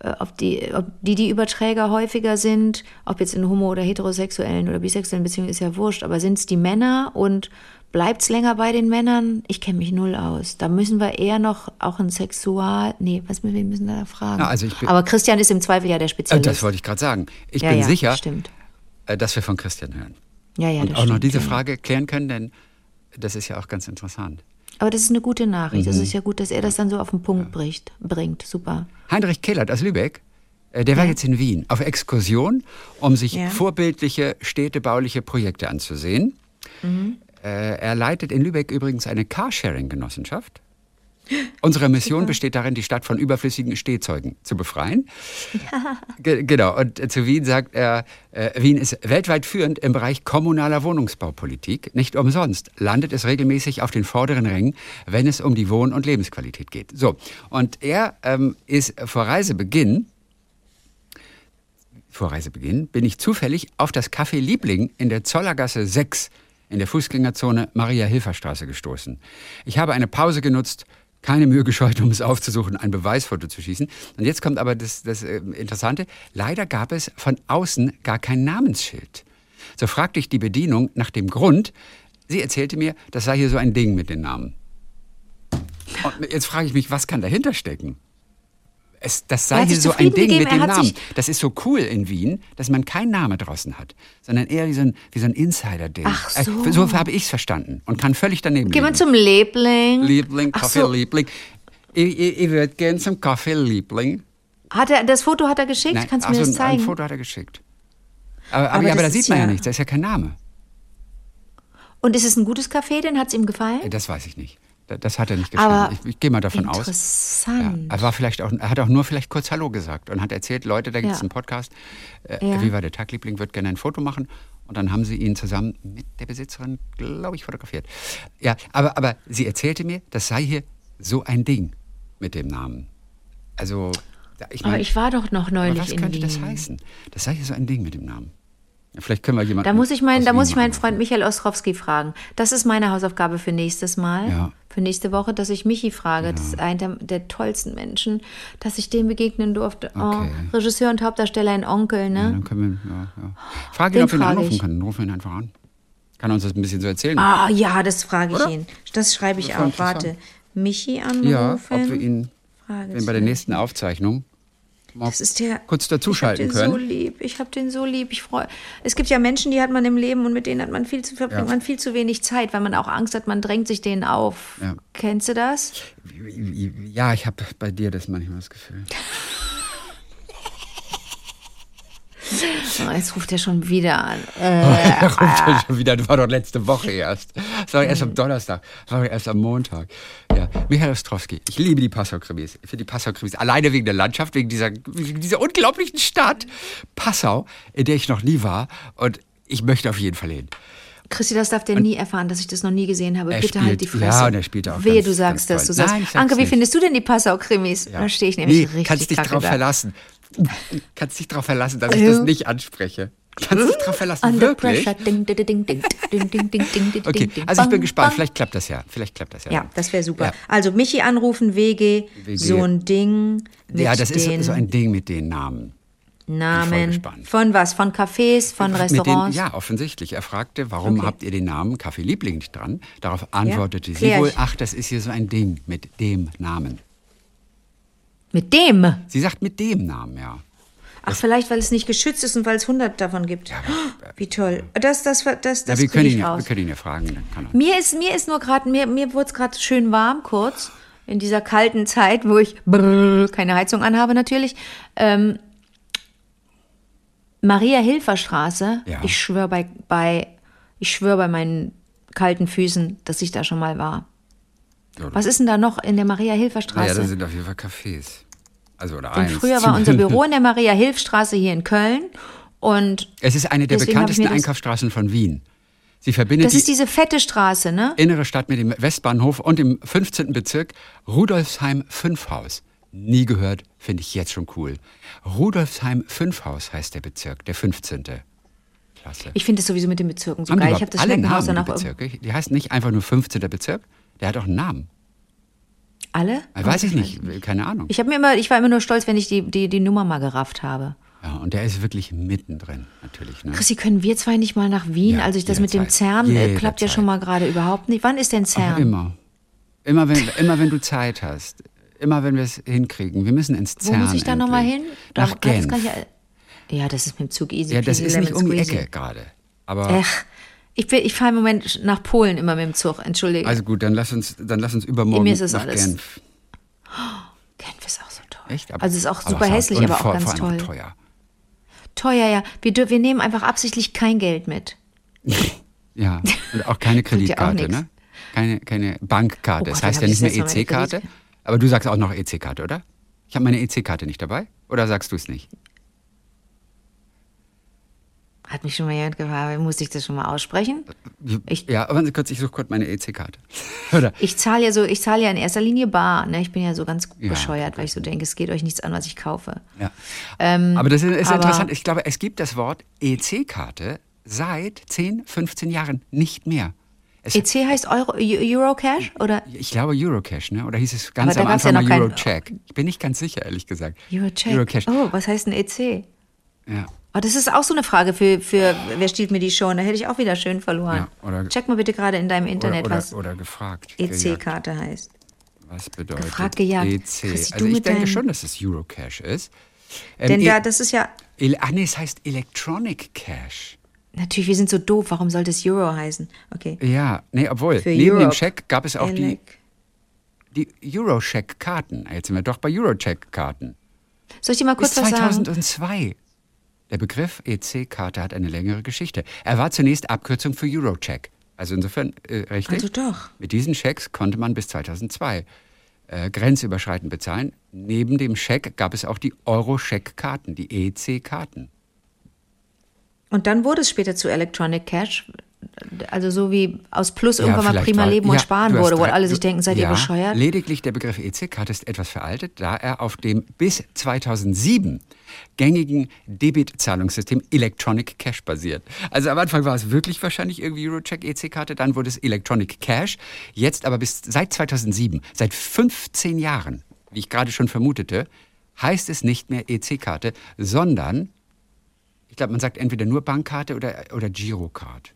äh, ob die, ob die, die Überträger häufiger sind, ob jetzt in homo- oder heterosexuellen oder bisexuellen Beziehungen, ist ja wurscht, aber sind es die Männer und bleibt es länger bei den Männern? Ich kenne mich null aus. Da müssen wir eher noch auch ein Sexual, nee, was müssen wir müssen da fragen? Ja, also bin- aber Christian ist im Zweifel ja der Äh, Spezialist. das wollte ich gerade sagen. Ich ja, bin ja, sicher, Stimmt. äh, dass wir von Christian hören. Ja, ja, und auch noch diese. Frage klären können, denn das ist ja auch ganz interessant. Aber das ist eine gute Nachricht. Mhm. Das ist ja gut, dass er das dann so auf den Punkt bricht, bringt. Super. Heinrich Kehlert aus Lübeck, äh, der war Ja. jetzt in Wien auf Exkursion, um sich Ja. vorbildliche städtebauliche Projekte anzusehen. Mhm. Äh, er leitet in Lübeck übrigens eine Carsharing-Genossenschaft. Unsere Mission besteht darin, die Stadt von überflüssigen Stehzeugen zu befreien. Ge genau, und äh, zu Wien sagt er, äh, Wien ist weltweit führend im Bereich kommunaler Wohnungsbaupolitik. Nicht umsonst landet es regelmäßig auf den vorderen Rängen, wenn es um die Wohn- und Lebensqualität geht. So, und er ähm, ist vor Reisebeginn vor Reisebeginn bin ich zufällig auf das Café Liebling in der Zollergasse 6 in der Fußgängerzone Maria-Hilfer-Straße gestoßen. Ich habe eine Pause genutzt, keine Mühe gescheut, um es aufzusuchen, ein Beweisfoto zu schießen. Und jetzt kommt aber das, das äh, Interessante. Leider gab es von außen gar kein Namensschild. So fragte ich die Bedienung nach dem Grund. Sie erzählte mir, das sei hier so ein Ding mit den Namen. Und jetzt frage ich mich, was kann dahinter stecken? Es, das sei Er hier so ein Ding gegeben, mit dem Namen. Das ist so cool in Wien, dass man keinen Namen draußen hat, sondern eher wie so ein, wie so ein Insider-Ding. Ach so. Äh, so habe ich es verstanden und kann völlig daneben Gehen wir zum Liebling. Liebling, Kaffee, so. Liebling. Ich, ich, ich würde gern zum Kaffee, Liebling. Hat er, das Foto hat er geschickt? Kannst du mir so, das zeigen? Ein Foto hat er geschickt. Aber, aber, Aber aber da sieht man ja ja- nichts, da ist ja kein Name. Und ist es ein gutes Café, denn hat es ihm gefallen? Äh, Das weiß ich nicht. Da- Das hat er nicht geschrieben. Aber ich, ich gehe mal davon aus. Ja, Interessant. er war vielleicht auch, er hat auch nur vielleicht kurz Hallo gesagt und hat erzählt, Leute, da gibt es Ja. einen Podcast. Äh, Ja. Wie war der Tagliebling? Wird gerne ein Foto machen. Und dann haben sie ihn zusammen mit der Besitzerin, glaube ich, fotografiert. Ja, aber, aber sie erzählte mir, das sei hier so ein Ding mit dem Namen. Also, ich Aber meine, ich war doch noch aber neulich was in könnte Wien. das heißen? Das sei hier so ein Ding mit dem Namen. Ja, vielleicht können wir jemanden. Da muss ich meinen, aus da muss ich meinen. Freund Michael Ostrowski fragen. Das ist meine Hausaufgabe für nächstes Mal. Ja. Für nächste Woche, dass ich Michi frage. Das ist einer der, der tollsten Menschen, dass ich dem begegnen durfte. Okay. Oh, Regisseur und Hauptdarsteller in Onkel, Ja, ne? dann können wir, ja, ja. Frage ihn, ob wir ihn anrufen ich. können. Rufen wir ihn einfach an. Kann er uns das ein bisschen so erzählen? Ah, ja, das frage ich Oder? ihn. Das schreibe ich Das auf. Warte. Michi anrufen. ja, ob wir ihn wenn bei der nächsten Aufzeichnung mal Das ist der. kurz dazuschalten ich hab den können. so lieb. Ich habe den so lieb. Ich freue. Es gibt ja Menschen, die hat man im Leben und mit denen hat man viel zu verbringt Ja. man viel zu wenig Zeit, weil man auch Angst hat, man drängt sich denen auf. Ja. Kennst du das? Ja, ich habe bei dir das manchmal das Gefühl. Oh, jetzt ruft er schon wieder an. Äh, Er ruft ja schon wieder, das war doch letzte Woche erst. Das war erst am Donnerstag, das war erst am Montag. Ja, Michael Ostrowski, ich liebe die Passau-Krimis. Ich finde die Passau-Krimis alleine wegen der Landschaft, wegen dieser, wegen dieser unglaublichen Stadt Passau, in der ich noch nie war. Und ich möchte auf jeden Fall hin. Christi, das darf der nie erfahren, dass ich das noch nie gesehen habe. Er Bitte halt spielt- die Fresse. ja, und er spielt auch Wehe, ganz- du sagst das. Du sagst, Nein, Anke, wie findest du denn die Passau-Krimis? Da stehe ich nämlich nee, richtig kannst dich drauf verlassen kannst dich darauf verlassen, dass ich das nicht anspreche. Kannst dich darauf verlassen, Under wirklich? Pressure. Ding, ding, ding, ding, ding, okay, also ich bin gespannt. Vielleicht klappt das ja. Vielleicht klappt das ja. Ja, das wäre super. Ja. Also Michi anrufen, WG, WG. so ein Ding. ja, das ist so ein Ding mit den Namen. Namen. Von was? Von Cafés, von Restaurants? Den, ja, offensichtlich. Er fragte, warum okay. habt ihr den Namen Kaffee Liebling nicht dran? Darauf antwortete ja, sie wohl, ach, das ist hier so ein Ding mit dem Namen. Mit dem? Sie sagt mit dem Namen, ja. Ach, vielleicht, weil es nicht geschützt ist und weil es 100 davon gibt. Wie toll. Das, das, das, das, ja das wir, können ihn ja, wir können ihn ja fragen. Mir ist, mir ist nur gerade, mir, mir wurde es gerade schön warm kurz. In dieser kalten Zeit, wo ich brrr, keine Heizung anhabe natürlich. Ähm, Maria-Hilfer-Straße. Ja. Ich schwöre bei, bei, ich schwöre bei meinen kalten Füßen, dass ich da schon mal war. Ja, Was ist denn da noch in der Maria-Hilfer-Straße? da sind auf jeden Fall Cafés. Also, oder Denn eins. früher war unser Büro in der Maria-Hilf-Straße hier in Köln. Und Es ist eine der bekanntesten Einkaufsstraßen von Wien. Sie verbindet das die ist diese fette Straße, ne? innere Stadt mit dem Westbahnhof und dem 15. Bezirk Rudolfsheim 5 Haus. Nie gehört, finde ich jetzt schon cool. Rudolfsheim 5 Haus heißt der Bezirk, der 15. Klasse. Ich finde es sowieso mit den Bezirken so Haben geil. Ich habe das alle Namen, die. Bezirke? Die heißen nicht einfach nur 15. Bezirk, der hat auch einen Namen. Alle? Äh, Weiß ich nicht, keine Ahnung. Ich, mir immer, ich war immer nur stolz, wenn ich die, die, die Nummer mal gerafft habe. Ja, und der ist wirklich mittendrin, natürlich. Ne? Chrissy, können wir zwei nicht mal nach Wien? Ja, also ich, das mit dem. CERN äh, klappt ja Jederzeit. schon mal gerade überhaupt nicht. Wann ist denn Ach, CERN? immer. Immer wenn, immer wenn du Zeit hast. Immer wenn wir es hinkriegen. Wir müssen ins Wo CERN muss ich da nochmal hin? Nach Genf. ja, ja, das ist mit dem Zug easy. Ja, das ist nicht um die. Ecke gerade. Aber Ach, ich, bin- ich fahre im Moment nach Polen immer mit dem Zug. Entschuldige. also gut, dann lass uns, dann lass uns übermorgen Mir nach alles- Genf. Genf ist auch so toll. Echt? also es ist auch aber super ist hässlich, aber auch vor, ganz vor toll. teuer. Teuer, ja. Wir, wir nehmen einfach absichtlich kein Geld mit. Ja, und auch keine Bringt ja auch Kreditkarte, ne? Keine, keine Bankkarte. Oh das Gott, heißt dann ja nicht ich mehr das EC-Karte. Aber du sagst auch noch EC-Karte, oder? Ich habe meine EC-Karte nicht dabei. Oder sagst du es nicht? Hat mich schon mal jemand gefragt, musste ich das schon mal aussprechen? Ich- ja, aber kurz, ich suche kurz meine EC-Karte. Ich zahle ja so, ich zahle ja in erster Linie bar. Ne? Ich bin ja so ganz Ja, bescheuert, weil ich so denke, es geht euch nichts an, was ich kaufe. Ja. Ähm, aber das ist, ist aber- interessant. Ich glaube, es gibt das Wort EC-Karte seit 10, 15 Jahren nicht mehr. Es, EC heißt Euro, Eu- Eurocash? Oder ich glaube Eurocash, ne? Oder hieß es ganz am Anfang ja mal Eurocheck? Ich bin nicht ganz sicher, ehrlich gesagt. Eurocheck? Eurocash. Oh, was heißt ein EC? Ja. Oh, das ist auch so eine Frage für, für wer stiehlt mir die Show? Da hätte ich auch wieder schön verloren. Ja, oder- Check mal bitte gerade in deinem Internet, oder, was oder, oder gefragt. EC-Karte heißt. Was bedeutet Gefragt, gejagt. EC? Also ich denke schon, dass es Eurocash ist. Ähm, Denn E- ja, das ist ja, Ele- Ach nee, es heißt Electronic Cash. natürlich, wir sind so doof. Warum sollte es Euro heißen? Okay. Ja, nee, obwohl, Für neben dem Europe. Scheck gab es auch die, Elec. die Eurocheck-Karten. Jetzt sind wir doch bei Eurocheck-Karten. Soll ich dir mal Bis kurz was sagen? 2002. Der Begriff EC-Karte hat eine längere Geschichte. Er war zunächst Abkürzung für Eurocheck. Also insofern äh, richtig. Also doch. Mit diesen Schecks konnte man bis 2002 äh, grenzüberschreitend bezahlen. Neben dem Scheck gab es auch die Euro-Scheck-Karten, die EC-Karten. Und dann wurde es später zu Electronic Cash. Also so wie aus Plus irgendwann mal prima war- leben und ja, sparen wurde, wo alle sich denken, seid ja, ihr bescheuert? Lediglich der Begriff EC-Karte ist etwas veraltet, da er auf dem bis 2007 gängigen Debitzahlungssystem Electronic Cash basiert. Also am Anfang war es wirklich wahrscheinlich irgendwie Eurocheck EC-Karte, dann wurde es Electronic Cash. Jetzt aber bis seit 2007, seit 15 Jahren, wie ich gerade schon vermutete, heißt es nicht mehr EC-Karte, sondern ich glaube, man sagt entweder nur Bankkarte oder, oder Girocard.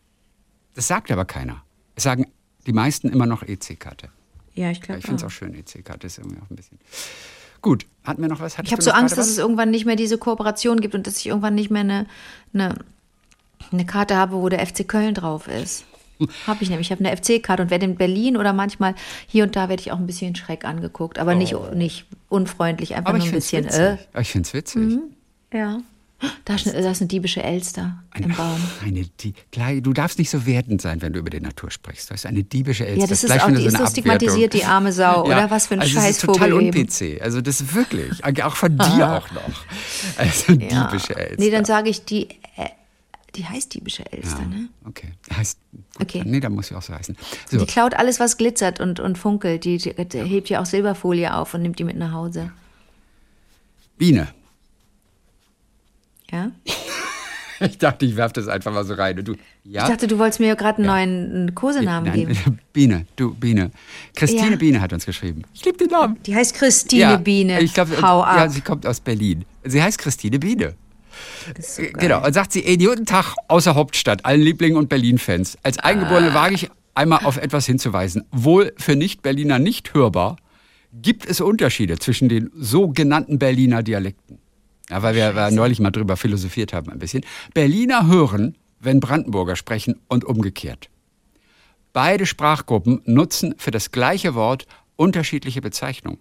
Das sagt aber keiner. Es sagen die meisten immer noch EC-Karte. Ja, ich glaube ich finde es auch. schön, EC-Karte ist irgendwie auch ein bisschen. Gut, hatten wir noch was? Ich habe so Angst, dass es irgendwann nicht mehr diese Kooperation gibt und dass ich irgendwann nicht mehr eine, eine, eine Karte habe, wo der FC Köln drauf ist. Habe ich nämlich. Ich habe eine FC-Karte und werde in Berlin oder manchmal hier und da werde ich auch ein bisschen schreck angeguckt, aber nicht, nicht unfreundlich, einfach Aber nur ein bisschen. Aber ich finde es witzig. Äh, ja. Da ist, eine, da ist eine diebische Elster im Baum. Eine, die, klar, du darfst nicht so wertend sein, wenn du über die Natur sprichst. Das ist eine diebische Elster. Ja, das ist gleich auch, die so ist eine so stigmatisiert, die arme Sau, oder? Was für ein also das ist total un-PC. Also das ist wirklich. Auch von dir auch noch. Also Ja. diebische Elster. Nee, dann sage ich die, äh, die heißt diebische Elster, ne? Okay. Heißt, gut, Okay. Nee, da muss ich auch so heißen. So, Die klaut alles, was glitzert und, und funkelt. Die, die, die hebt ja auch Silberfolie auf und nimmt die mit nach Hause. Biene. Ja? Ich dachte, ich werfe das einfach mal so rein. Du, ja? Ich dachte, du wolltest mir gerade einen neuen Kosenamen Nein, geben. Biene, du Biene. Christine Ja. Biene hat uns geschrieben. Ich liebe den Namen. Die heißt Christine Biene. Ich glaub, Hau ab. Ja, sie kommt aus Berlin. Sie heißt Christine Biene. So geil. Genau. Und sagt sie, Idiotentag außer Hauptstadt, allen Lieblingen und Berlin-Fans. Als Eingeborene wage ich einmal auf etwas hinzuweisen. Wohl für Nicht-Berliner nicht hörbar, gibt es Unterschiede zwischen den sogenannten Berliner Dialekten. Ja, weil wir, wir neulich mal drüber philosophiert haben ein bisschen. Berliner hören, wenn Brandenburger sprechen und umgekehrt. Beide Sprachgruppen nutzen für das gleiche Wort unterschiedliche Bezeichnungen.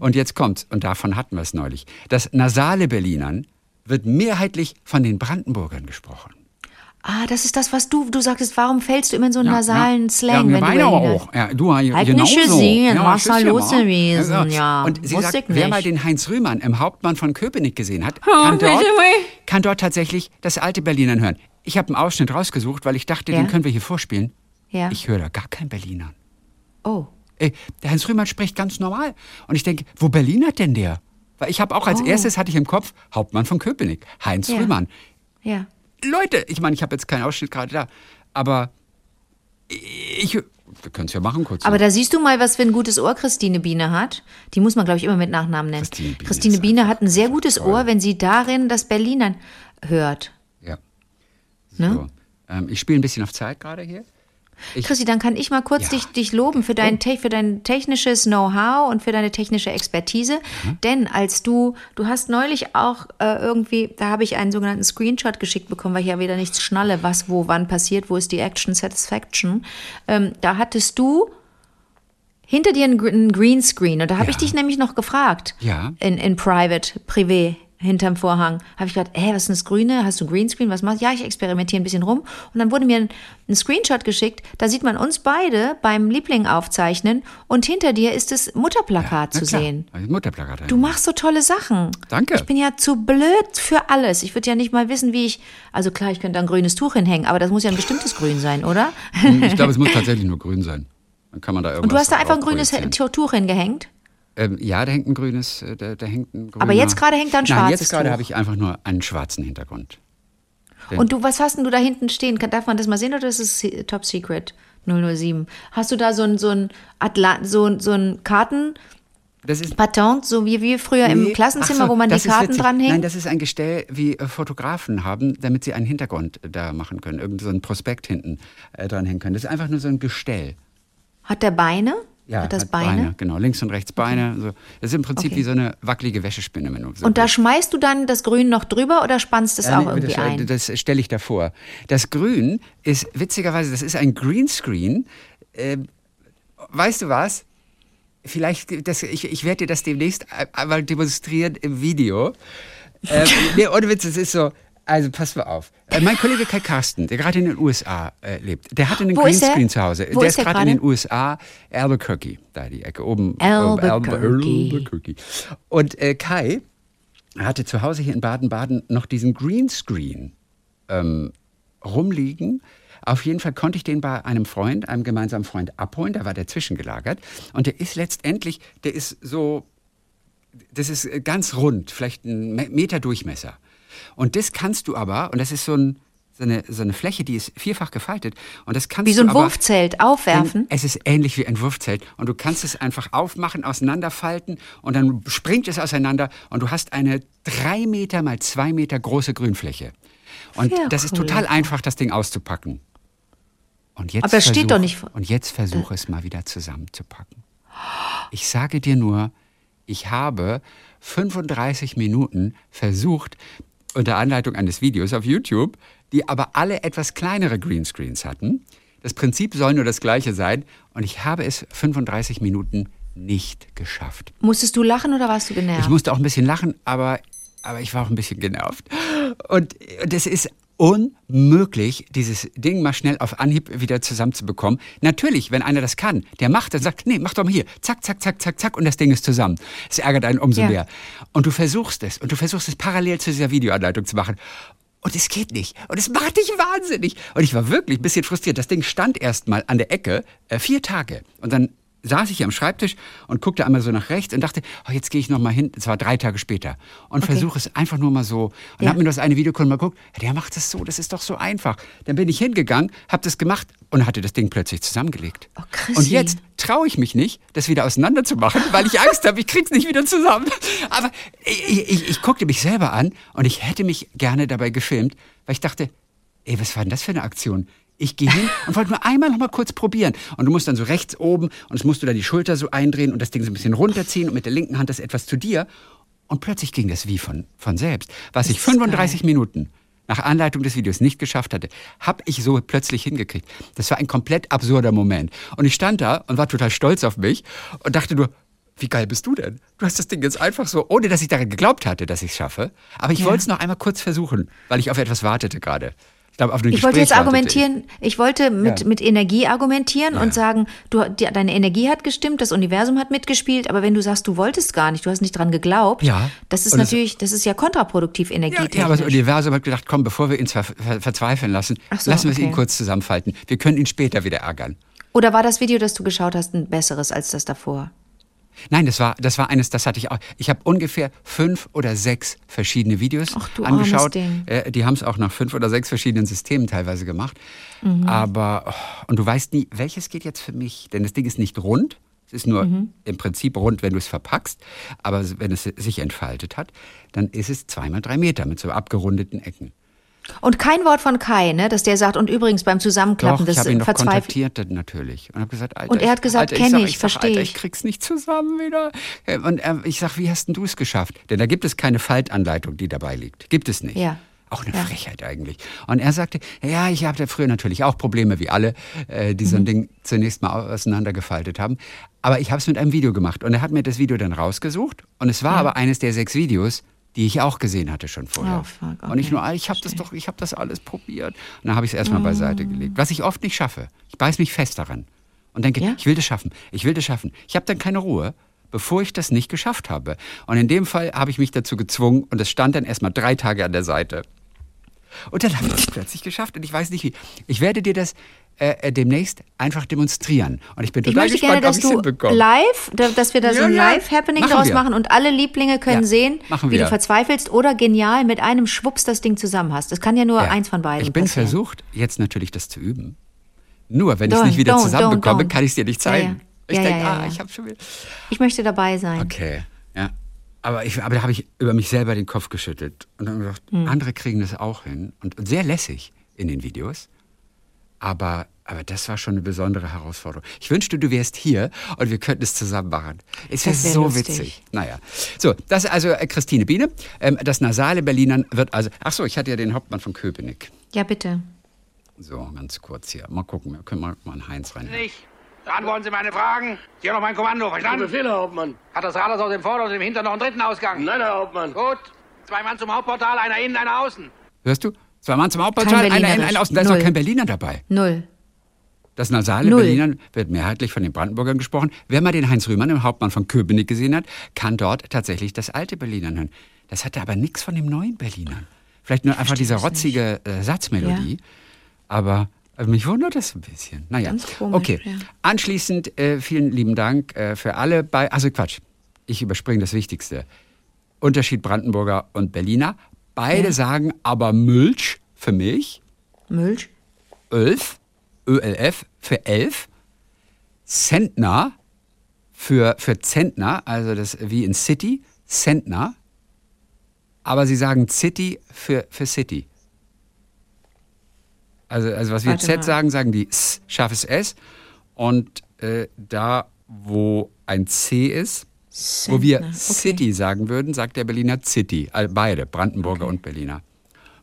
Und jetzt kommt's, und davon hatten wir es neulich. Das nasale Berlinern wird mehrheitlich von den Brandenburgern gesprochen. Ah, das ist das, was du, du sagtest, warum fällst du immer in so einen nasalen ja. Slang, ja, meine aber auch. Ja, du ja, Hat genauso. nicht gesehen, ja, was da ja, los gewesen, ja, Und sie sagt, wer mal den Heinz Rühmann im Hauptmann von Köpenick gesehen hat, kann dort, kann dort tatsächlich das alte Berlinern hören. Ich habe einen Ausschnitt rausgesucht, weil ich dachte, Ja. den können wir hier vorspielen. Ja. Ich höre da gar kein Berliner. Oh. Ey, der Heinz Rühmann spricht ganz normal. Und ich denke, wo Berlinert denn der? Weil ich habe auch als Oh. erstes hatte ich im Kopf Hauptmann von Köpenick, Heinz Ja. Rühmann. Ja. Leute, ich meine, ich habe jetzt keinen Ausschnitt gerade da, aber ich, wir können es ja machen kurz. Aber noch. da siehst du mal, was für ein gutes Ohr Christine Biene hat. Die muss man, glaube ich, immer mit Nachnamen nennen. Christine Biene Christine ist Biene hat ein sehr gutes Ohr, wenn sie darin das Berlinern hört. ja. Ne? So. Ähm, ich spiele ein bisschen auf Zeit gerade hier. Ich- Christi, dann kann ich mal kurz Ja. dich, dich loben für dein, te für dein technisches Know-how und für deine technische Expertise. Mhm. Denn als du, du hast neulich auch äh, irgendwie, da habe ich einen sogenannten Screenshot geschickt bekommen, weil ich ja wieder nichts schnalle, was wo wann passiert, wo ist die Action Satisfaction. Ähm, da hattest du hinter dir einen, einen Greenscreen und da habe Ja. ich dich nämlich noch gefragt. Ja. In, in Private, Privé, hinterm Vorhang. Habe ich gedacht, ey, was ist denn das Grüne? Hast du ein Greenscreen? Was machst du? Ja, ich experimentiere ein bisschen rum. Und dann wurde mir ein, ein Screenshot geschickt. Da sieht man uns beide beim Liebling aufzeichnen und hinter dir ist das Mutterplakat Na zu klar, sehen. Mutterplakat. Du machst so tolle Sachen. Danke. Ich bin ja zu blöd für alles. Ich würde ja nicht mal wissen, wie ich. Also klar, ich könnte da ein grünes Tuch hinhängen, aber das muss ja ein bestimmtes Grün sein, oder? Ich glaube, es muss tatsächlich nur grün sein. Dann kann man da irgendwas Und du hast da einfach ein grünes. Tuch hingehängt. Ähm, ja, da hängt ein grünes, äh, da, da hängt ein grüner. Aber jetzt gerade hängt da ein Nein, schwarzes jetzt gerade habe ich einfach nur einen schwarzen Hintergrund. Und du, was hast denn du da hinten stehen? Kann- Darf man das mal sehen oder ist es top secret? 007. Hast du da so ein, so ein, Atla so, so ein Karten... Das ist Patent, so wie wir früher im Nee, Klassenzimmer, ach so, wo man die Karten dranhängt? Nein, das ist ein Gestell, wie äh, Fotografen haben, damit sie einen Hintergrund äh, da machen können. Irgend so ein Prospekt hinten äh, dranhängen können. Das ist einfach nur so ein Gestell. Hat der Beine? Ja, hat das hat Beine? Genau, links und rechts Beine. So. Das ist im Prinzip Okay. wie so eine wackelige Wäschespinne. Wenn du so Und da schmeißt du dann das Grün noch drüber oder spannst es Äh, auch nee, irgendwie das, ein? Das stelle ich davor. Das Grün ist witzigerweise, das ist ein Greenscreen. Ähm, weißt du was? Vielleicht, das, ich, ich werde dir das demnächst einmal demonstrieren im Video. Ähm, nee, ohne Witz, es ist so. Also pass mal auf. Äh, mein Kollege Kai Carsten, der gerade in den USA äh, lebt, der hatte einen Wo ist? Greenscreen zu Hause. Wo der ist er gerade in den USA, Albuquerque, da die Ecke oben. äh, Albuquerque. Albuquerque. Und äh, Kai hatte zu Hause hier in Baden-Baden noch diesen Greenscreen ähm, rumliegen. Auf jeden Fall konnte ich den bei einem Freund, einem gemeinsamen Freund abholen. Da war der zwischengelagert. Und der ist letztendlich, der ist so, das ist äh, ganz rund, vielleicht ein Me- Meter Durchmesser. Und das kannst du aber, und das ist so, ein, so, eine, so eine Fläche, die ist vierfach gefaltet. Und das kannst Wie so ein Wurfzelt aufwerfen? es ist ähnlich wie ein Wurfzelt und du kannst es einfach aufmachen, auseinanderfalten und dann springt es auseinander und du hast eine drei Meter mal zwei Meter große Grünfläche. Und Ja, das ist cool. total einfach, das Ding auszupacken. Und jetzt Aber es steht doch nicht vor- Und jetzt versuche es mal wieder zusammenzupacken. Ich sage dir nur, ich habe 35 Minuten versucht, unter Anleitung eines Videos auf YouTube, die aber alle etwas kleinere Greenscreens hatten. Das Prinzip soll nur das gleiche sein und ich habe es 35 Minuten nicht geschafft. Musstest du lachen oder warst du genervt? Ich musste auch ein bisschen lachen, aber, aber ich war auch ein bisschen genervt. Und, es ist unmöglich, dieses Ding mal schnell auf Anhieb wieder zusammenzubekommen. Natürlich, wenn einer das kann, der macht, dann sagt, nee, mach doch mal hier, zack, zack, zack, zack, zack, und das Ding ist zusammen. Es ärgert einen umso Ja. mehr. Und du versuchst es, und du versuchst es parallel zu dieser Videoanleitung zu machen. Und es geht nicht. Und es macht dich wahnsinnig. Und ich war wirklich ein bisschen frustriert. Das Ding stand erst mal an der Ecke, äh, vier Tage. Und dann saß ich am Schreibtisch und guckte einmal so nach rechts und dachte, oh, jetzt gehe ich noch mal hin. Es war drei Tage später. Und versuche es einfach nur mal so. Und Ja. habe mir das eine Videokunde mal geguckt. Der macht das so, das ist doch so einfach. Dann bin ich hingegangen, habe das gemacht und hatte das Ding plötzlich zusammengelegt. Oh, und jetzt traue ich mich nicht, das wieder auseinanderzumachen, weil ich Angst habe, ich krieg's nicht wieder zusammen. Aber ich, ich, ich guckte mich selber an und ich hätte mich gerne dabei gefilmt, weil ich dachte, ey, was war denn das für eine Aktion? Ich gehe hin und wollte nur einmal noch mal kurz probieren. Und du musst dann so rechts oben und es musst du da die Schulter so eindrehen und das Ding so ein bisschen runterziehen und mit der linken Hand das etwas zu dir. Und plötzlich ging das wie von, von selbst. Was ich ist 35 Minuten nach Anleitung des Videos nicht geschafft hatte, habe ich so plötzlich hingekriegt. Das war ein komplett absurder Moment. Und ich stand da und war total stolz auf mich und dachte nur, wie geil bist du denn? Du hast das Ding jetzt einfach so, ohne dass ich daran geglaubt hatte, dass ich es schaffe. Aber ich Ja. wollte es noch einmal kurz versuchen, weil ich auf etwas wartete gerade. Ich, Ich wollte jetzt argumentieren, ich wollte mit, Ja. mit Energie argumentieren Ja. und sagen, du, die, deine Energie hat gestimmt, das Universum hat mitgespielt, aber wenn du sagst, du wolltest gar nicht, du hast nicht dran geglaubt, Ja. das ist Und es- natürlich, das ist ja kontraproduktiv Ja, energietechnisch. ja, aber das Universum hat gedacht, komm, bevor wir ihn ver ver verzweifeln lassen, so, lassen wir es okay. ihn kurz zusammenfalten. Wir können ihn später wieder ärgern. Oder war das Video, das du geschaut hast, ein besseres als das davor? Nein, das war, das war eines, das hatte ich auch. Ich habe ungefähr fünf oder sechs verschiedene Videos Ach, du angeschaut. Ding. Äh, die haben es auch nach fünf oder sechs verschiedenen Systemen teilweise gemacht. Mhm. Aber, oh, und du weißt nie, welches geht jetzt für mich? Denn das Ding ist nicht rund. Es ist nur Mhm. im Prinzip rund, wenn du es verpackst. Aber wenn es sich entfaltet hat, dann ist es zweimal drei Meter mit so abgerundeten Ecken. Und kein Wort von Kai, ne, dass der sagt, und übrigens beim Zusammenklappen, Doch, ich das habe ihn noch verzweifelt. kontaktiert natürlich und habe gesagt, Alter, Und er hat ich- gesagt, Alter, kenn sag- ich, sag, versteh Alter, ich. ich krieg's nicht zusammen wieder. Äh, Und er, ich sag, wie hast denn du es geschafft? Denn da gibt es keine Faltanleitung, die dabei liegt. Gibt es nicht. Ja. Auch eine Ja. Frechheit eigentlich. Und er sagte, ja, ich hatte früher natürlich auch Probleme wie alle, äh, die so Mhm. ein Ding zunächst mal auseinandergefaltet haben. Aber ich habe es mit einem Video gemacht und er hat mir das Video dann rausgesucht und es war aber eines der sechs Videos, die ich auch gesehen hatte schon vorher. Oh, fuck, Und ich okay. nur, ah, ich habe das doch, ich habe das alles probiert. Und dann habe ich es erstmal beiseite gelegt. Was ich oft nicht schaffe. Ich beiß mich fest daran und denke, Ja? ich will das schaffen, ich will das schaffen. Ich habe dann keine Ruhe, bevor ich das nicht geschafft habe. Und in dem Fall habe ich mich dazu gezwungen und es stand dann erstmal drei Tage an der Seite. Und dann habe ich es plötzlich geschafft und ich weiß nicht wie. Ich werde dir das äh, äh, demnächst einfach demonstrieren. Und ich bin Ich total möchte gespannt, gerne, dass ich du hinbekomme. live, da- dass wir da so Ja, ein ja. Live-Happening Machen draus wir. machen und alle Lieblinge können Ja, sehen, wie du verzweifelst oder genial mit einem Schwupps das Ding zusammen hast. Das kann ja nur Ja. eins von beiden Ich bin passieren. versucht, jetzt natürlich das zu üben. Nur wenn ich es nicht wieder don't, zusammenbekomme, don't, don't. kann ich es dir nicht Ja, zeigen. ja. Ich Ja, denke, ja, ja, ah, ja. ich habe schon wieder. Ich möchte dabei sein. Okay, ja. Aber, ich, aber da habe ich über mich selber den Kopf geschüttelt und dann gedacht, Hm. andere kriegen das auch hin. Und sehr lässig in den Videos. Aber, aber das war schon eine besondere Herausforderung. Ich wünschte, du wärst hier und wir könnten es zusammen machen. Es wäre wär so lustig. witzig. Naja. So, das ist also äh, Christine Biene. Ähm, das nasale Berlinern wird also. Ach so, ich hatte ja den Hauptmann von Köpenick. Ja, bitte. So, ganz kurz hier. Mal gucken, wir können mal, mal einen Heinz rein. Nicht. Beantworten Sie meine Fragen. Sie haben noch mein Kommando, verstanden? Befehl, Herr Hauptmann. Hat das Rathaus aus dem Vorder- und dem Hintern noch einen dritten Ausgang? Nein, Herr Hauptmann. Gut. Zwei Mann zum Hauptportal, einer innen, einer außen. Hörst du? Zwei Mann zum Kein einer in, einer außen. Da ist doch Null. kein Berliner dabei. Null. Das nasale Null. Berlinern wird mehrheitlich von den Brandenburgern gesprochen. Wer mal den Heinz Rühmann, den Hauptmann von Köpenick, gesehen hat, kann dort tatsächlich das alte Berlinern hören. Das hatte aber nichts von dem neuen Berlinern. Vielleicht nur einfach diese rotzige äh, Satzmelodie. Aber äh, mich wundert das ein bisschen. Naja, Ganz komisch, okay. ja. Anschließend äh, vielen lieben Dank äh, für alle bei. Also Quatsch, ich überspringe das Wichtigste. Unterschied Brandenburger und Berliner. Beide Ja. sagen aber Milch für Milch. Milch? Ölf, ÖLF für elf, Zentner für, für Zentner, also das wie in City, Zentner, aber sie sagen City für, für City. Also, also was wir Warte Z mal. sagen, sagen die S, scharfes S. Und äh, da, wo ein C ist, wo wir okay. City sagen würden, sagt der Berliner City. Beide, Brandenburger und Berliner.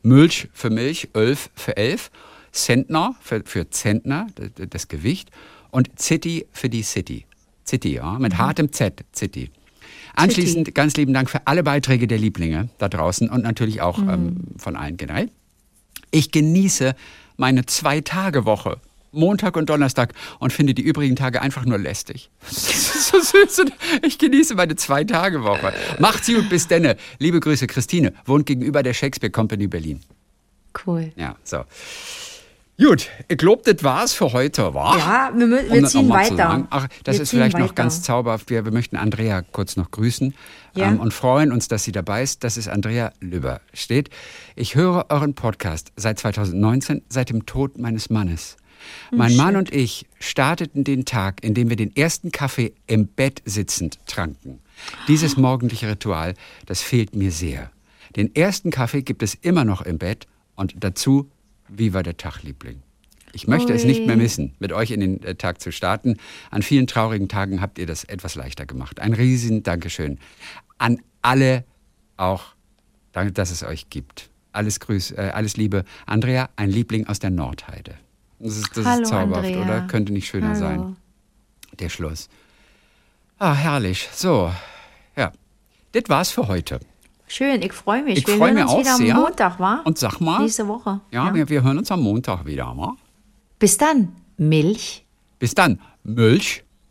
Milch für Milch, Ölf für Elf, Zentner für, für Zentner, das, Gewicht, und City für die City. City, ja, mit hartem Z, City. Anschließend ganz lieben Dank für alle Beiträge der Lieblinge da draußen und natürlich auch ähm, von allen generell. Ich genieße meine Zwei-Tage-Woche. Montag und Donnerstag und finde die übrigen Tage einfach nur lästig. Das ist so süß. Und Ich genieße meine Zwei-Tage-Woche. Macht's gut, bis denne. Liebe Grüße, Christine, wohnt gegenüber der Shakespeare Company Berlin. Cool. Ja, so. Gut, ich glaube, das war's für heute, wa? Ja, wir, Um wir das ziehen noch weiter. Ach, das Wir ist vielleicht noch weiter. ganz zauberhaft. Wir, wir möchten Andrea kurz noch grüßen Ja. ähm, und freuen uns, dass sie dabei ist. Das ist Andrea Lübber. Steht, ich höre euren Podcast seit 2019, seit dem Tod meines Mannes. Hm, Mein Mann und ich starteten den Tag, in dem wir den ersten Kaffee im Bett sitzend tranken. Dieses morgendliche Ritual, das fehlt mir sehr. Den ersten Kaffee gibt es immer noch im Bett und dazu Viva der Tag, Liebling. Ich möchte es nicht mehr Ui. missen, mit euch in den äh, Tag zu starten. An vielen traurigen Tagen habt ihr das etwas leichter gemacht. Ein riesen Dankeschön an alle auch, dass es euch gibt. Alles Grüß, äh, alles Liebe. Andrea, ein Liebling aus der Nordheide. Das ist, das Hallo, ist zauberhaft, Andrea. oder? Könnte nicht schöner Hallo. sein. Der Schluss. Ah, herrlich. So, ja. Das war's für heute. Schön, ich freue mich. Ich wir freue hören mich uns auch wieder sehr. am Montag, wa? Und sag mal. Nächste Woche. Ja, Wir, wir hören uns am Montag wieder. wa? Bis dann. Milch. Bis dann. Milch